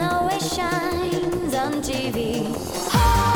always shines on TV. Oh.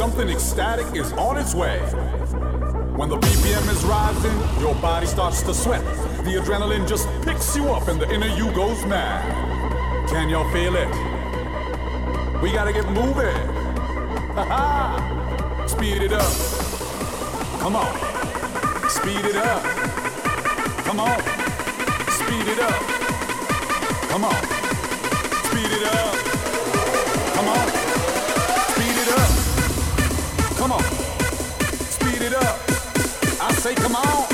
Something ecstatic is on its way. When the BPM is rising, your body starts to sweat. The adrenaline just picks you up and the inner you goes mad. Can y'all feel it? We gotta get moving. Speed it up. Come on. Speed it up. Come on. Speed it up. Come on. I say,